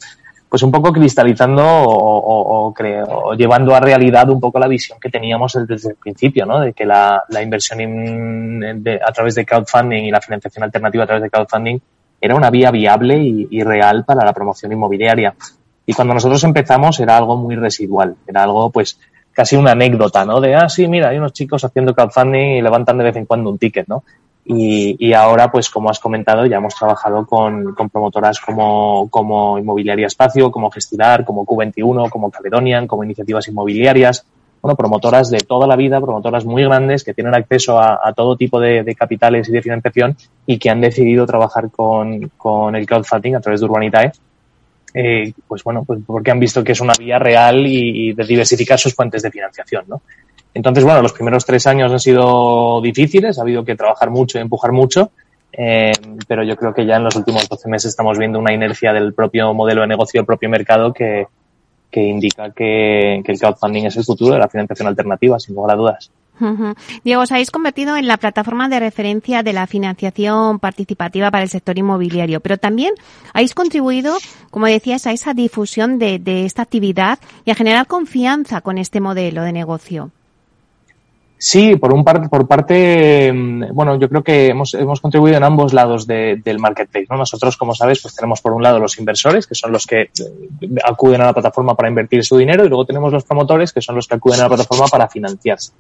pues un poco cristalizando o, creo, llevando a realidad un poco la visión que teníamos desde el principio, ¿no? De que la, inversión in, de, a través de crowdfunding y la financiación alternativa a través de crowdfunding era una vía viable y, real para la promoción inmobiliaria. Y cuando nosotros empezamos era algo muy residual, era algo pues casi una anécdota, ¿no? De, ah, sí, mira, hay unos chicos haciendo crowdfunding y levantan de vez en cuando un ticket, ¿no? Y, y, ahora, pues como has comentado, ya hemos trabajado con, con promotoras como, como Inmobiliaria Espacio, como Gestilar, como Q21, como Caledonian, como Iniciativas Inmobiliarias, promotoras de toda la vida, promotoras muy grandes que tienen acceso a, todo tipo de, capitales y de financiación y que han decidido trabajar con, con el crowdfunding a través de Urbanitae. Eh, pues bueno, pues porque han visto que es una vía real y, y de diversificar sus fuentes de financiación, ¿no? Entonces, bueno, los primeros tres años han sido difíciles, ha habido que trabajar mucho y empujar mucho, eh, pero yo creo que ya en los últimos 12 meses estamos viendo una inercia del propio modelo de negocio, del propio mercado, que, que indica que, el crowdfunding es el futuro de la financiación alternativa, sin lugar a dudas. Diego, os habéis convertido en la plataforma de referencia de la financiación participativa para el sector inmobiliario, pero también habéis contribuido, como decías, a esa difusión de esta actividad y a generar confianza con este modelo de negocio. Sí, por un par, por parte, bueno, yo creo que hemos, hemos contribuido en ambos lados de, del marketplace, ¿no? Nosotros, como sabes, pues tenemos por un lado los inversores, que son los que eh, acuden a la plataforma para invertir su dinero, y luego tenemos los promotores, que son los que acuden a la plataforma para financiarse.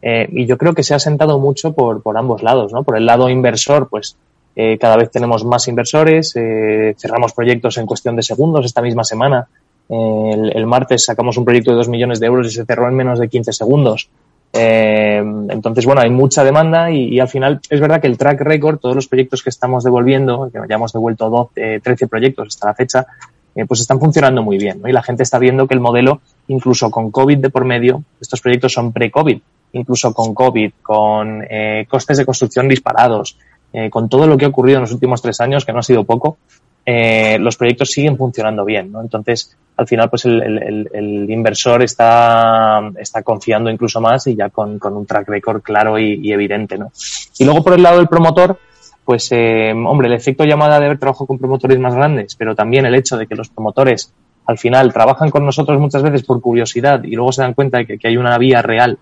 Eh, y yo creo que se ha sentado mucho por, por ambos lados, ¿no? Por el lado inversor, pues eh, cada vez tenemos más inversores, eh, cerramos proyectos en cuestión de segundos esta misma semana. El, el martes sacamos un proyecto de dos millones de euros y se cerró en menos de 15 segundos. Eh, entonces, bueno, hay mucha demanda y, al final es verdad que el track record, todos los proyectos que estamos devolviendo, que ya hemos devuelto 12, eh, 13 proyectos hasta la fecha, eh, pues están funcionando muy bien. ¿no? Y la gente está viendo que el modelo, incluso con COVID de por medio, estos proyectos son pre-COVID, incluso con COVID, con eh, costes de construcción disparados, eh, con todo lo que ha ocurrido en los últimos tres años, que no ha sido poco, eh, los proyectos siguen funcionando bien, ¿no? Entonces, al final, pues el, el, el, inversor está, está confiando incluso más y ya con, con un track record claro y, y, evidente, ¿no? Y luego por el lado del promotor, pues, eh, hombre, el efecto llamada de haber trabajo con promotores más grandes, pero también el hecho de que los promotores al final trabajan con nosotros muchas veces por curiosidad y luego se dan cuenta de que hay una vía real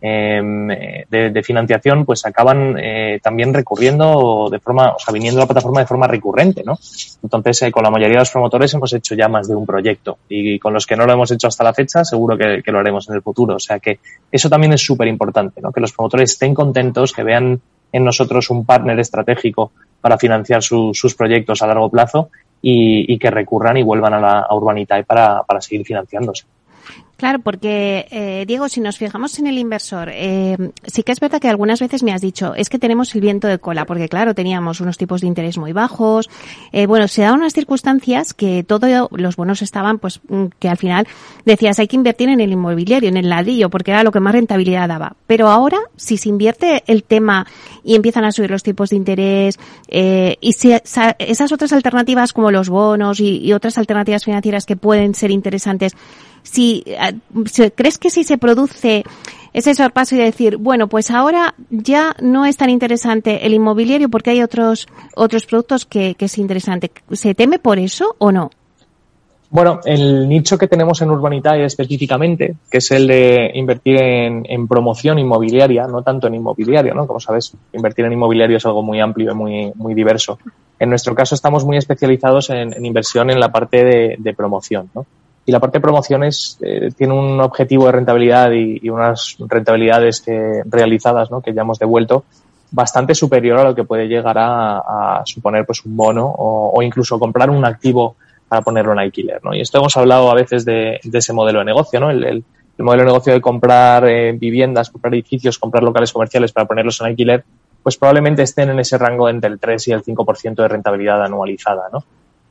em, de, financiación, pues acaban eh, también recurriendo de forma, o sea, viniendo a la plataforma de forma recurrente, ¿no? Entonces, eh, con la mayoría de los promotores hemos hecho ya más de un proyecto y con los que no lo hemos hecho hasta la fecha, seguro que, lo haremos en el futuro. O sea que eso también es súper importante, ¿no? Que los promotores estén contentos, que vean en nosotros un partner estratégico para financiar sus proyectos a largo plazo y, que recurran y vuelvan a, la, a Urbanitae para, para seguir financiándose. Claro, porque, eh, Diego, si nos fijamos en el inversor, eh, sí que es verdad que algunas veces me has dicho, es que tenemos el viento de cola, porque claro, teníamos unos tipos de interés muy bajos. Eh, bueno, se daban unas circunstancias que todos los bonos estaban, pues, mm, que al final decías, hay que invertir en el inmobiliario, en el ladrillo, porque era lo que más rentabilidad daba. Pero ahora, si se invierte el tema y empiezan a subir los tipos de interés, eh, y si esas otras alternativas como los bonos y, y otras alternativas financieras que pueden ser interesantes, si, eh, crees que si se produce ese sorpaso y decir, bueno, pues ahora ya no es tan interesante el inmobiliario porque hay otros otros productos que, es interesante. ¿Se teme por eso o no? Bueno, el nicho que tenemos en Urbanitae específicamente, que es el de invertir en, en, promoción inmobiliaria, no tanto en inmobiliario, ¿no? Como sabes, invertir en inmobiliario es algo muy amplio y muy, muy diverso. En nuestro caso estamos muy especializados en, inversión en la parte de promoción, ¿no? Y la parte de promociones eh, tiene un objetivo de rentabilidad y, unas rentabilidades que, realizadas ¿no? que ya hemos devuelto bastante superior a lo que puede llegar a, suponer pues un bono o, incluso comprar un activo para ponerlo en alquiler. ¿no? Y esto hemos hablado a veces de, ese modelo de negocio, ¿no? el, modelo de negocio de comprar eh, viviendas, comprar edificios, comprar locales comerciales para ponerlos en alquiler, pues probablemente estén en ese rango entre el 3 y el 5% de rentabilidad anualizada. ¿no?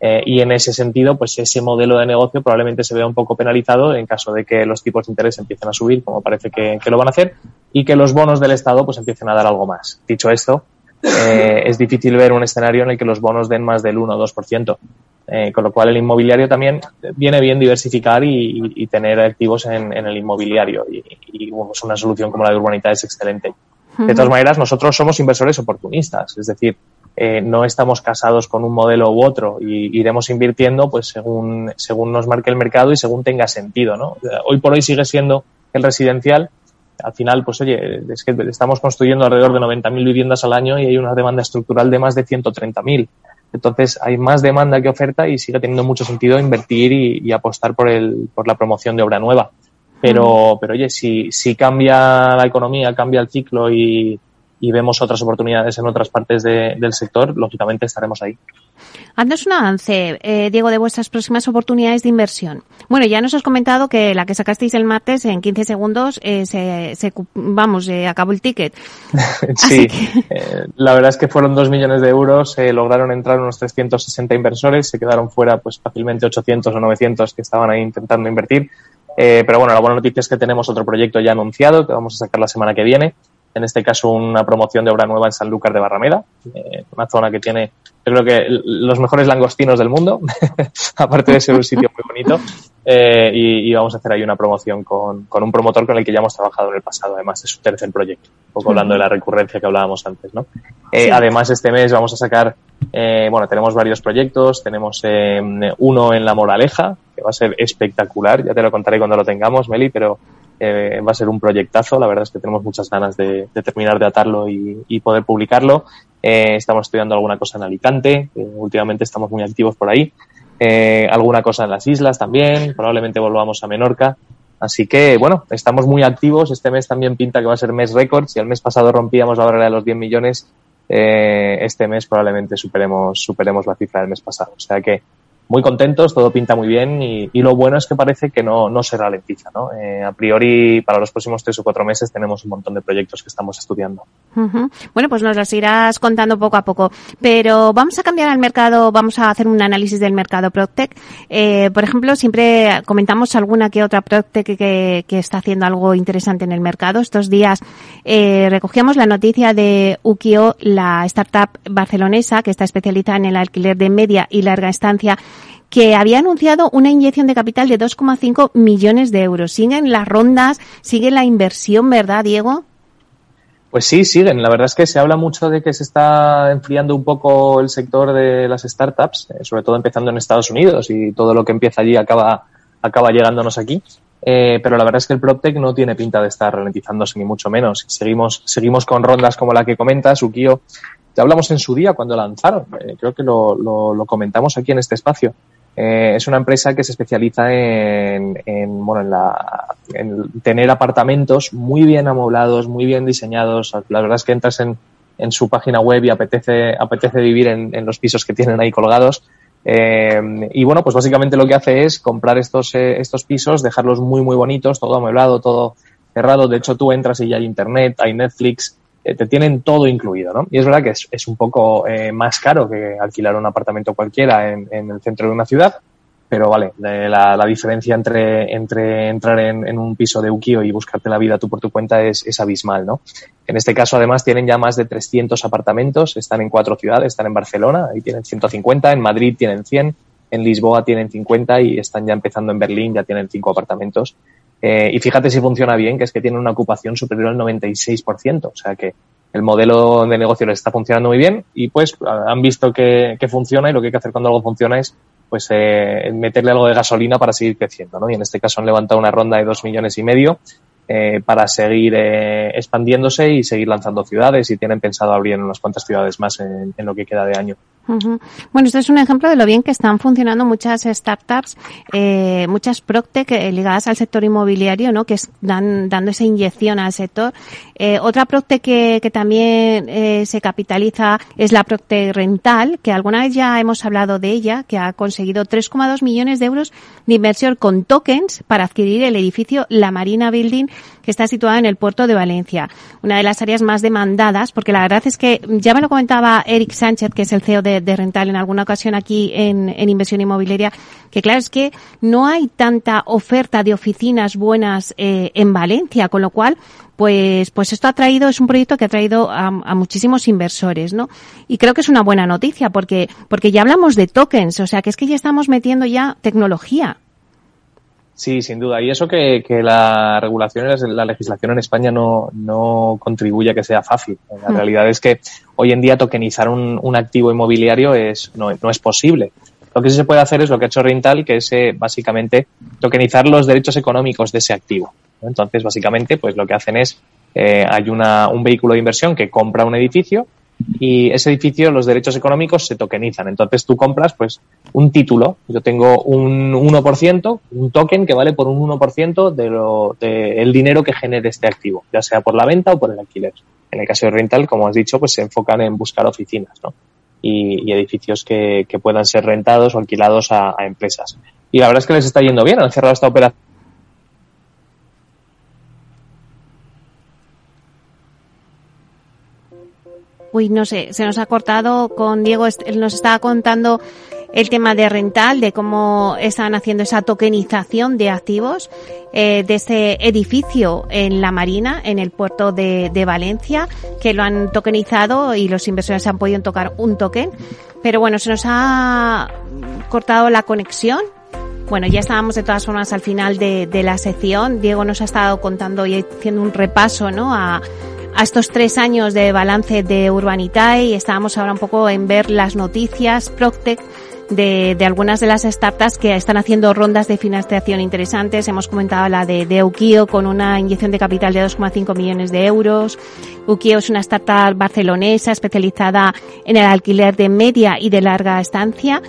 Eh, y en ese sentido, pues ese modelo de negocio probablemente se vea un poco penalizado en caso de que los tipos de interés empiecen a subir, como parece que, lo van a hacer, y que los bonos del Estado pues empiecen a dar algo más. Dicho esto, eh, es difícil ver un escenario en el que los bonos den más del 1 o 2%. Eh, con lo cual el inmobiliario también viene bien diversificar y, tener activos en, el inmobiliario y, y pues una solución como la de Urbanita es excelente. De todas maneras, nosotros somos inversores oportunistas, es decir, eh, no estamos casados con un modelo u otro y iremos invirtiendo pues según, según nos marque el mercado y según tenga sentido, ¿no? Hoy por hoy sigue siendo el residencial. Al final, pues oye, es que estamos construyendo alrededor de 90.000 viviendas al año y hay una demanda estructural de más de 130.000. Entonces, hay más demanda que oferta y sigue teniendo mucho sentido invertir y, apostar por, el, por la promoción de obra nueva. Pero, pero oye, si, si cambia la economía, cambia el ciclo y, y vemos otras oportunidades en otras partes del sector, lógicamente estaremos ahí. Haznos un avance, eh, Diego, de vuestras próximas oportunidades de inversión. Bueno, ya nos has comentado que la que sacasteis el martes en 15 segundos eh, se, se, vamos, eh, acabó el ticket. sí, eh, la verdad es que fueron dos millones de euros, lograron entrar unos 360 inversores, se quedaron fuera pues fácilmente 800 o 900 que estaban ahí intentando invertir. pero bueno, la buena noticia es que tenemos otro proyecto ya anunciado que vamos a sacar la semana que viene en este caso una promoción de obra nueva en Sanlúcar de Barrameda, eh, una zona que tiene, creo que los mejores langostinos del mundo, aparte de ser un sitio muy bonito, eh, y, vamos a hacer ahí una promoción con, un promotor con el que ya hemos trabajado en el pasado, además de su tercer proyecto, un poco hablando de la recurrencia que hablábamos antes, ¿no? Eh, además, este mes vamos a sacar, bueno, tenemos varios proyectos, tenemos uno en La Moraleja, que va a ser espectacular, ya te lo contaré cuando lo tengamos, Meli, pero eh, va a ser un proyectazo. La verdad es que tenemos muchas ganas de, terminar de atarlo y, poder publicarlo. Eh, estamos estudiando alguna cosa en Alicante. últimamente estamos muy activos por ahí. Eh, alguna cosa en las islas también. Probablemente volvamos a Menorca. Así que, bueno, estamos muy activos. Este mes también pinta que va a ser mes récord. Si el mes pasado rompíamos la barrera de los 10 millones, este mes probablemente superemos, superemos la cifra del mes pasado. O sea que muy contentos, todo pinta muy bien y, lo bueno es que parece que no, no se ralentiza. ¿no? Eh, a priori, para los próximos tres o cuatro meses tenemos un montón de proyectos que estamos estudiando. Bueno, pues nos los irás contando poco a poco. Pero vamos a cambiar al mercado, vamos a hacer un análisis del mercado Proctec. Eh, por ejemplo, siempre comentamos alguna que otra Proctec que, que, está haciendo algo interesante en el mercado. Estos días eh, recogíamos la noticia de Ukio, la startup barcelonesa que está especializada en el alquiler de media y larga estancia que había anunciado una inyección de capital de 2,5 millones de euros. ¿Siguen las rondas? ¿Sigue la inversión, verdad, Diego? Pues sí, siguen. La verdad es que se habla mucho de que se está enfriando un poco el sector de las startups, eh, sobre todo empezando en Estados Unidos y todo lo que empieza allí acaba, acaba llegándonos aquí. Eh, pero la verdad es que el PropTech no tiene pinta de estar ralentizándose ni mucho menos. Seguimos, seguimos con rondas como la que comentas, Ukio. Te hablamos en su día cuando lanzaron. Eh, creo que lo, comentamos aquí en este espacio. Eh, es una empresa que se especializa en, en, bueno, en, la, en tener apartamentos muy bien amoblados, muy bien diseñados. La verdad es que entras en, su página web y apetece, apetece vivir en, en los pisos que tienen ahí colgados. Eh, y bueno, pues básicamente lo que hace es comprar estos, estos pisos, dejarlos muy, muy bonitos, todo amueblado, todo cerrado. De hecho, tú entras y ya hay internet, hay Netflix, te tienen todo incluido, ¿no? Y es verdad que es, es un poco eh, más caro que alquilar un apartamento cualquiera en, en el centro de una ciudad, pero vale, la, la diferencia entre, entre entrar en, en, un piso de Ukio y buscarte la vida tú por tu cuenta es, es, abismal, ¿no? En este caso, además, tienen ya más de 300 apartamentos, están en cuatro ciudades, están en Barcelona, ahí tienen 150, en Madrid tienen 100, en Lisboa tienen 50 y están ya empezando en Berlín, ya tienen cinco apartamentos. Eh, y fíjate si funciona bien, que es que tienen una ocupación superior al 96%, o sea que el modelo de negocio les está funcionando muy bien y pues han visto que, que funciona y lo que hay que hacer cuando algo funciona es pues eh, meterle algo de gasolina para seguir creciendo, ¿no? Y en este caso han levantado una ronda de dos millones y medio eh, para seguir eh, expandiéndose y seguir lanzando ciudades y tienen pensado abrir unas cuantas ciudades más en, en lo que queda de año. Bueno, esto es un ejemplo de lo bien que están funcionando muchas startups, eh, muchas Proctec eh, ligadas al sector inmobiliario, ¿no? Que están dando esa inyección al sector. Eh, otra Proctec que, que también eh, se capitaliza es la Proctec Rental, que alguna vez ya hemos hablado de ella, que ha conseguido 3,2 millones de euros de inversión con tokens para adquirir el edificio La Marina Building que está situada en el puerto de Valencia, una de las áreas más demandadas, porque la verdad es que ya me lo comentaba Eric Sánchez, que es el CEO de, de Rental en alguna ocasión aquí en, en, inversión inmobiliaria, que claro es que no hay tanta oferta de oficinas buenas eh, en Valencia, con lo cual pues, pues esto ha traído, es un proyecto que ha traído a, a, muchísimos inversores, ¿no? Y creo que es una buena noticia porque, porque ya hablamos de tokens, o sea que es que ya estamos metiendo ya tecnología. Sí, sin duda. Y eso que, que la regulación, la legislación en España no, no contribuye a que sea fácil. La mm. realidad es que hoy en día tokenizar un, un activo inmobiliario es, no, no, es posible. Lo que sí se puede hacer es lo que ha hecho Rental, que es eh, básicamente tokenizar los derechos económicos de ese activo. Entonces, básicamente, pues lo que hacen es, eh, hay una, un vehículo de inversión que compra un edificio y ese edificio, los derechos económicos se tokenizan. Entonces tú compras pues un título. Yo tengo un 1%, un token que vale por un 1% de lo, de el dinero que genere este activo, ya sea por la venta o por el alquiler. En el caso de rental, como has dicho, pues se enfocan en buscar oficinas, ¿no? Y, y edificios que, que, puedan ser rentados o alquilados a, a empresas. Y la verdad es que les está yendo bien. Han cerrado esta operación Uy, no sé, se nos ha cortado con Diego, él nos estaba contando el tema de rental, de cómo están haciendo esa tokenización de activos eh, de ese edificio en la Marina, en el puerto de, Valencia, que lo han tokenizado y los inversores han podido tocar un token. Pero bueno, se nos ha cortado la conexión. Bueno, ya estábamos de todas formas al final de, de la sección. Diego nos ha estado contando y haciendo un repaso, ¿no? A, a estos tres años de balance de Urbanitae y estábamos ahora un poco en ver las noticias Proctec de, de, algunas de las startups que están haciendo rondas de financiación interesantes. Hemos comentado la de, de Ukio con una inyección de capital de 2,5 millones de euros. Ukio es una startup barcelonesa especializada en el alquiler de media y de larga estancia.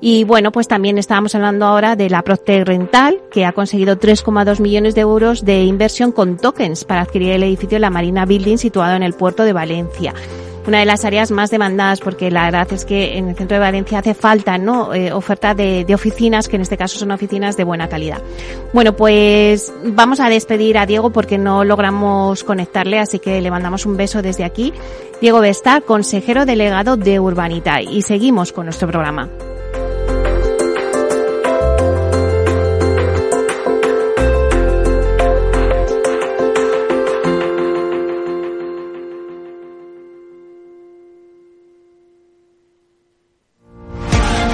Y bueno, pues también estábamos hablando ahora de la Procter Rental, que ha conseguido 3,2 millones de euros de inversión con tokens para adquirir el edificio de la Marina Building situado en el puerto de Valencia. Una de las áreas más demandadas porque la verdad es que en el centro de Valencia hace falta no eh, oferta de, de, oficinas que en este caso son oficinas de buena calidad. Bueno pues vamos a despedir a Diego porque no logramos conectarle así que le mandamos un beso desde aquí. Diego Bestar consejero delegado de Urbanita y seguimos con nuestro programa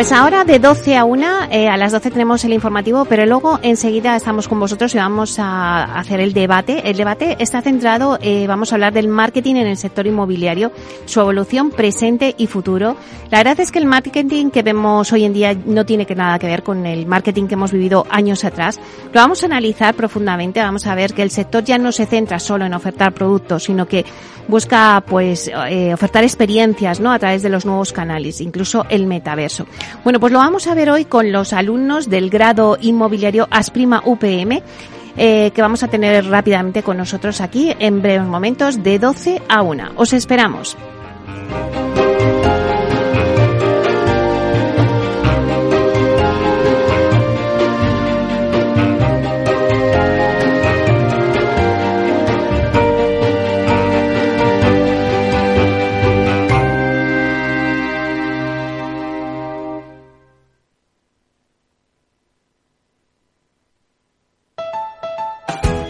Pues ahora de 12 a 1, eh, a las 12 tenemos el informativo, pero luego enseguida estamos con vosotros y vamos a hacer el debate. El debate está centrado, eh, vamos a hablar del marketing en el sector inmobiliario, su evolución presente y futuro. La verdad es que el marketing que vemos hoy en día no tiene que nada que ver con el marketing que hemos vivido años atrás. Lo vamos a analizar profundamente, vamos a ver que el sector ya no se centra solo en ofertar productos, sino que busca pues eh, ofertar experiencias, ¿no? A través de los nuevos canales, incluso el metaverso. Bueno, pues lo vamos a ver hoy con los alumnos del grado inmobiliario Asprima UPM. Eh, que vamos a tener rápidamente con nosotros aquí en breves momentos de 12 a 1. Os esperamos.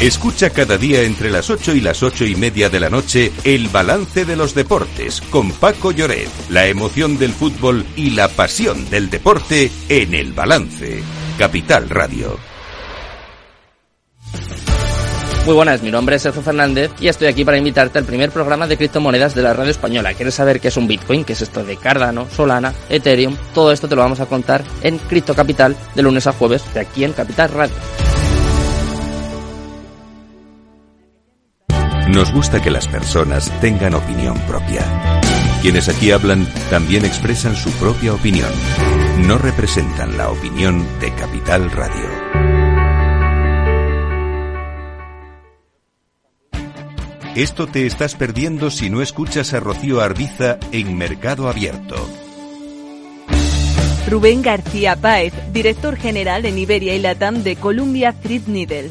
Escucha cada día entre las 8 y las 8 y media de la noche el balance de los deportes con Paco Lloret, la emoción del fútbol y la pasión del deporte en el balance. Capital Radio. Muy buenas, mi nombre es Sergio Fernández y estoy aquí para invitarte al primer programa de criptomonedas de la radio española. ¿Quieres saber qué es un Bitcoin? ¿Qué es esto de Cardano, Solana, Ethereum? Todo esto te lo vamos a contar en Cripto Capital de lunes a jueves de aquí en Capital Radio. Nos gusta que las personas tengan opinión propia. Quienes aquí hablan también expresan su propia opinión. No representan la opinión de Capital Radio. Esto te estás perdiendo si no escuchas a Rocío Arbiza en Mercado Abierto. Rubén García Páez, director general en Iberia y Latam de Columbia Threadneedle.